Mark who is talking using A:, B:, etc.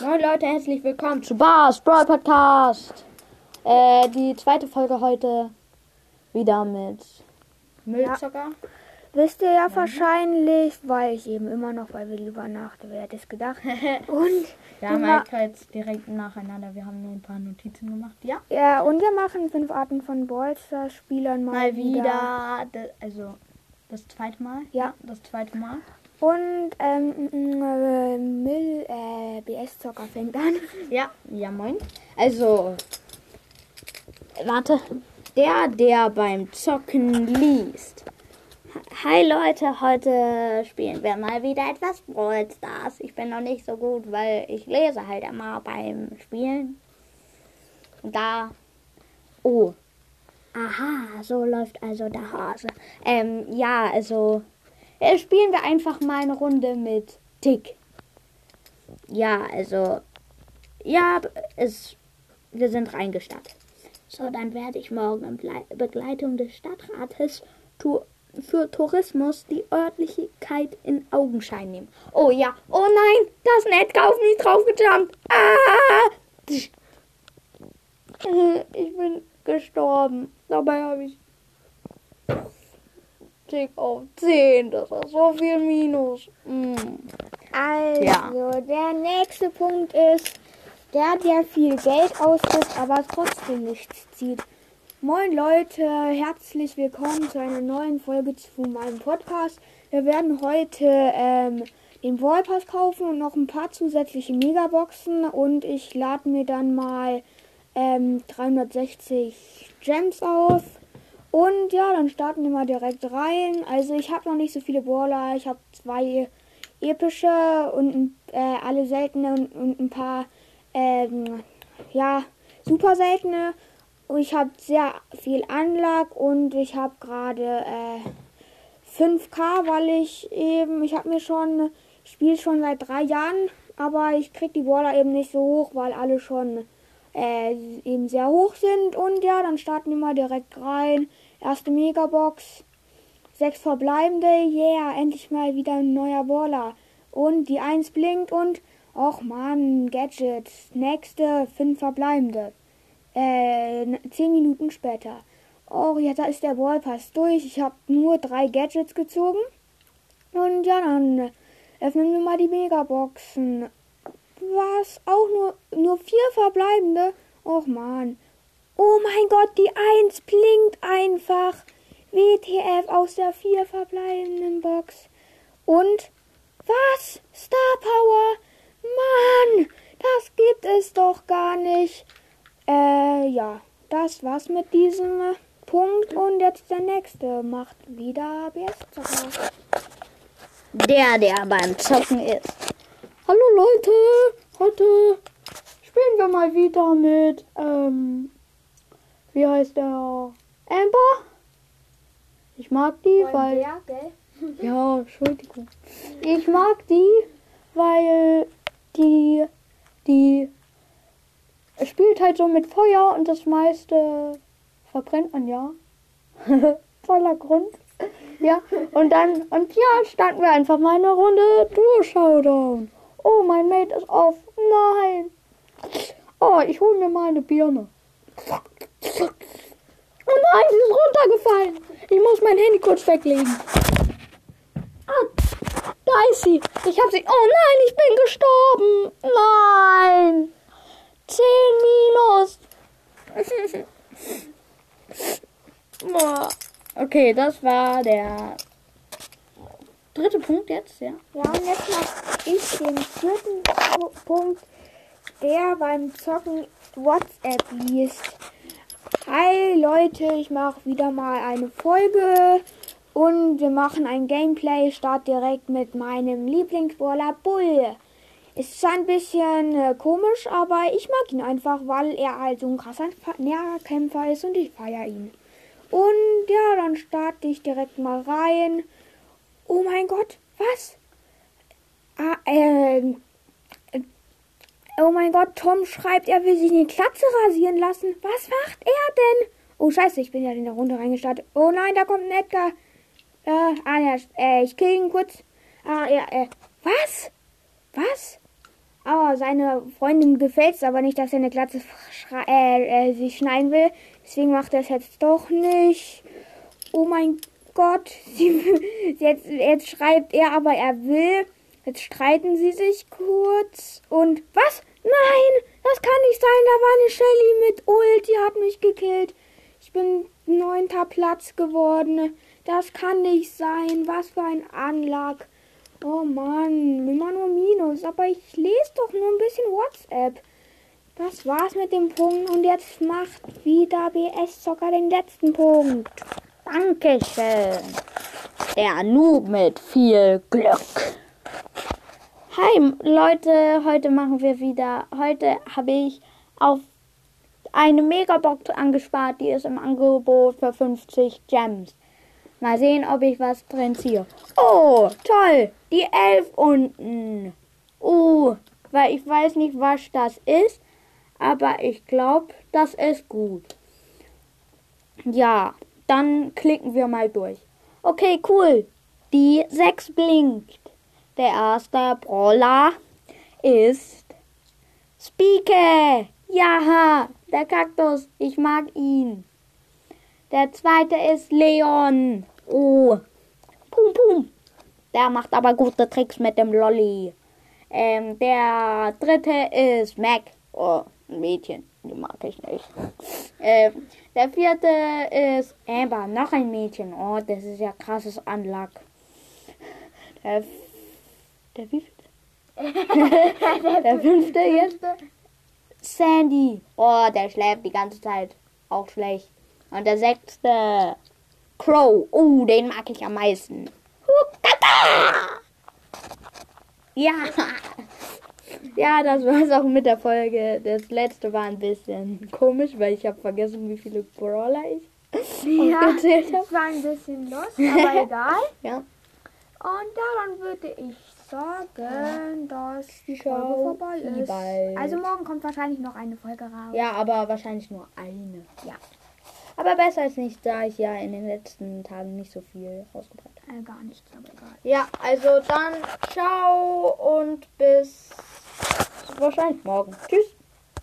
A: Moin Leute, herzlich willkommen zu Bars Brawl Podcast. Äh, die zweite Folge heute wieder mit Müllzocker.
B: Wisst ihr ja wahrscheinlich, weil ich eben immer noch bei Willi übernachte, wer hätte es gedacht. Und
A: Wir haben halt jetzt direkt nacheinander, wir haben nur ein paar Notizen gemacht. Ja,
B: ja, und wir machen fünf Arten von Ballstar-Spielern mal,
A: mal wieder, de- also das zweite Mal.
B: Ja.
A: Das zweite Mal.
B: Und ähm, äh, Mill, BS-Zocker fängt an.
A: Ja, ja moin. Also, warte. Der, der beim Zocken liest. Hi Leute, heute spielen wir mal wieder etwas Brawl Stars. Ich bin noch nicht so gut, weil ich lese halt immer beim Spielen. Und da. Oh. Aha, so läuft also der Hase. Ähm, ja, also. Äh, spielen wir einfach mal eine Runde mit Tick. Ja, also. Ja, es, wir sind reingestattet. So, dann werde ich morgen in Blei- Begleitung des Stadtrates tu für Tourismus die Örtlichkeit in Augenschein nehmen. Oh ja, oh nein, das Netz auf mich draufgejumpt. Ah! Ich bin gestorben. Dabei habe ich Tick auf 10. Das ist so viel Minus. Mm.
B: Also,
A: Ja.
B: der nächste Punkt ist, der, der viel Geld ausgibt, aber trotzdem nichts zieht. Moin Leute, herzlich willkommen zu einer neuen Folge zu meinem Podcast. Wir werden heute ähm, den Wallpass kaufen und noch ein paar zusätzliche Megaboxen und ich lade mir dann mal ähm, 360 Gems auf. Und ja, dann starten wir mal direkt rein. Also ich habe noch nicht so viele Brawler. Ich habe zwei epische und äh, alle seltene und, und ein paar ähm, ja super seltene. Ich habe sehr viel Anlag und ich habe gerade äh, 5k, weil ich eben, ich habe mir schon, ich spiele schon seit drei Jahren, aber ich krieg die Brawler eben nicht so hoch, weil alle schon äh, eben sehr hoch sind. Und ja, dann starten wir mal direkt rein. Erste Megabox. Sechs verbleibende. Yeah, endlich mal wieder ein neuer Brawler. Und die Eins blinkt und, och man, Gadget. Nächste, fünf verbleibende. Äh, zehn Minuten später. Oh, ja, da ist der Ballpass durch. Ich habe nur drei Gadgets gezogen. Und ja, dann öffnen wir mal die Megaboxen. Was? Auch nur, nur vier verbleibende? Och man. Oh mein Gott, die Eins blinkt einfach. WTF aus der vier verbleibenden Box. Und was? Star Power? Mann, das gibt es doch gar nicht. Äh, ja, das war's mit diesem Punkt. Und jetzt der nächste macht wieder BS-Zocker.
A: Der, der beim Zocken ist. Hallo Leute, heute spielen wir mal wieder mit, ähm, wie heißt der? Amber? Ich mag die, weil. Ja, Entschuldigung. Ich mag die, weil die, die spielt halt so mit Feuer und das meiste verbrennt man ja. Voller Grund. Ja, und dann, und ja, starten wir einfach mal eine Runde Duo-Showdown. Oh, mein Mate ist auf. Nein. Oh, ich hole mir mal eine Birne. Nein, sie ist runtergefallen. Ich muss mein Handy kurz weglegen. Ah, da ist sie. Ich habe sie. Oh nein, ich bin gestorben. Nein. 10 minus. Okay, das war der dritte Punkt jetzt, ja.
B: Ja, und jetzt mache ich den vierten Pu- Punkt, der beim Zocken WhatsApp liest. Hi Leute, ich mache wieder mal eine Folge und wir machen ein Gameplay. Start direkt mit meinem Lieblingsbrawler Bull. Ist zwar ein bisschen äh, komisch, aber ich mag ihn einfach, weil er halt so ein krasser Nahkämpfer ist und ich feiere ihn. Und ja, dann starte ich direkt mal rein. Oh mein Gott, was? Ah, ähm. Oh mein Gott, Tom schreibt, er will sich eine Klatze rasieren lassen. Was macht er denn? Oh scheiße, ich bin ja in der Runde reingestartet. Oh nein, da kommt ein Edgar. Äh, ah ja, äh, ich kill ihn kurz. Ah ja, äh, was? Was? Aber seine Freundin gefällt es aber nicht, dass er eine Glatze äh, äh, sich schneiden will. Deswegen macht er es jetzt doch nicht. Oh mein Gott. Sie, jetzt, jetzt schreibt er, aber er will. Jetzt streiten sie sich kurz. Und was? Nein, das kann nicht sein. Da war eine Shelly mit Ult. Die hat mich gekillt. Ich bin neunter Platz geworden. Das kann nicht sein. Was für ein Anlag. Oh Mann, immer nur Minus. Aber ich lese doch nur ein bisschen WhatsApp. Das war's mit dem Punkt. Und jetzt macht wieder BS Zocker den letzten Punkt.
A: Dankeschön. Der Noob mit viel Glück. Hi Leute, heute machen wir wieder. Heute habe ich auf eine Megabox angespart, die ist im Angebot für 50 Gems. Mal sehen, ob ich was drin ziehe. Oh, toll, die 11 unten. Uh, weil ich weiß nicht, was das ist, aber ich glaube, das ist gut. Ja, dann klicken wir mal durch. Okay, cool. Die 6 blinkt. Der erste Brawler ist Spike. Ja, der Kaktus. Ich mag ihn. Der zweite ist Leon. Oh. Pum pum. Der macht aber gute Tricks mit dem Lolly. Ähm, der dritte ist Mac. Oh, ein Mädchen. Die mag ich nicht. Ähm, der vierte ist Amber. Noch ein Mädchen. Oh, das ist ja krasses Anlag. Der, der wie Der fünfte jetzt? Sandy. Oh, der schläft die ganze Zeit. Auch schlecht. Und der sechste. Crow. Oh, den mag ich am meisten. Ja. Ja, das war's auch mit der Folge. Das letzte war ein bisschen komisch, weil ich habe vergessen, wie viele Brawler ich
B: Ja,
A: aufgezählt habe.
B: das war ein bisschen los, aber egal.
A: Ja.
B: Und daran würde ich sagen, dass die
A: Ciao,
B: Folge vorbei ist.
A: bald.
B: Also morgen kommt wahrscheinlich noch eine Folge raus.
A: ja, aber wahrscheinlich nur eine.
B: Ja.
A: Aber besser als nicht, da ich ja in den letzten Tagen nicht so viel rausgebracht habe.
B: Äh, gar nichts, aber egal.
A: Ja, also dann ciao und bis wahrscheinlich morgen. Tschüss.